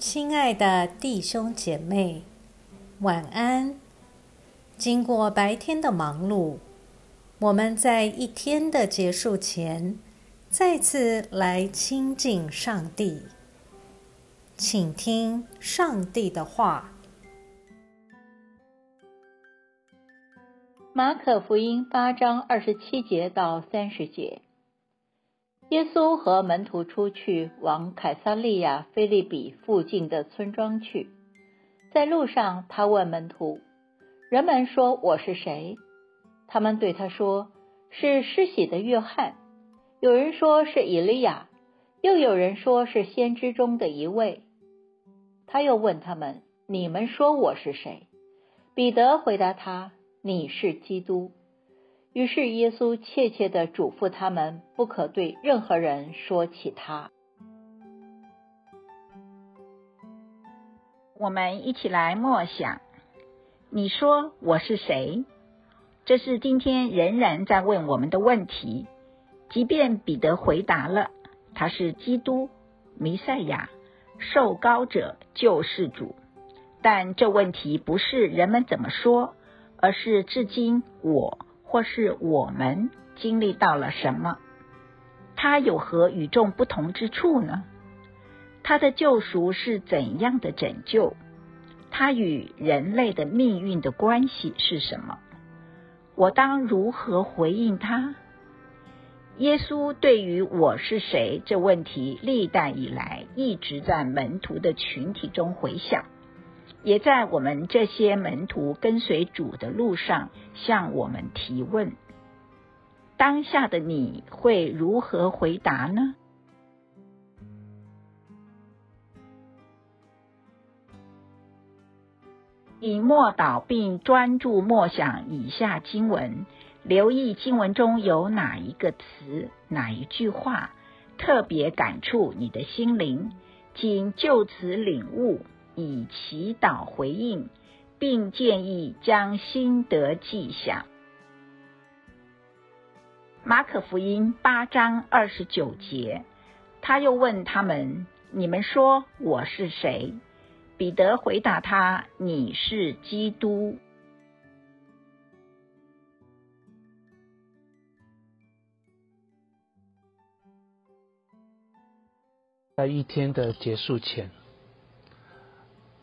亲爱的弟兄姐妹，晚安。经过白天的忙碌，我们在一天的结束前，再次来亲近上帝，请听上帝的话。马可福音八章二十七节到三十节。耶稣和门徒出去往凯撒利亚菲利比附近的村庄去，在路上，他问门徒：“人们说我是谁？”他们对他说：“是施洗的约翰。”有人说是以利亚，又有人说是先知中的一位。他又问他们：“你们说我是谁？”彼得回答他：“你是基督。”于是耶稣切切的嘱咐他们，不可对任何人说起他。我们一起来默想：你说我是谁？这是今天仍然在问我们的问题。即便彼得回答了，他是基督、弥赛亚、受膏者、救世主，但这问题不是人们怎么说，而是至今我。或是我们经历到了什么？它有何与众不同之处呢？它的救赎是怎样的拯救？它与人类的命运的关系是什么？我当如何回应他？耶稣对于我是谁这问题，历代以来一直在门徒的群体中回响。也在我们这些门徒跟随主的路上，向我们提问：当下的你会如何回答呢？你默祷并专注默想以下经文，留意经文中有哪一个词、哪一句话特别感触你的心灵，请就此领悟。以祈祷回应，并建议将心得记下。马可福音八章二十九节，他又问他们：“你们说我是谁？”彼得回答他：“你是基督。”在一天的结束前。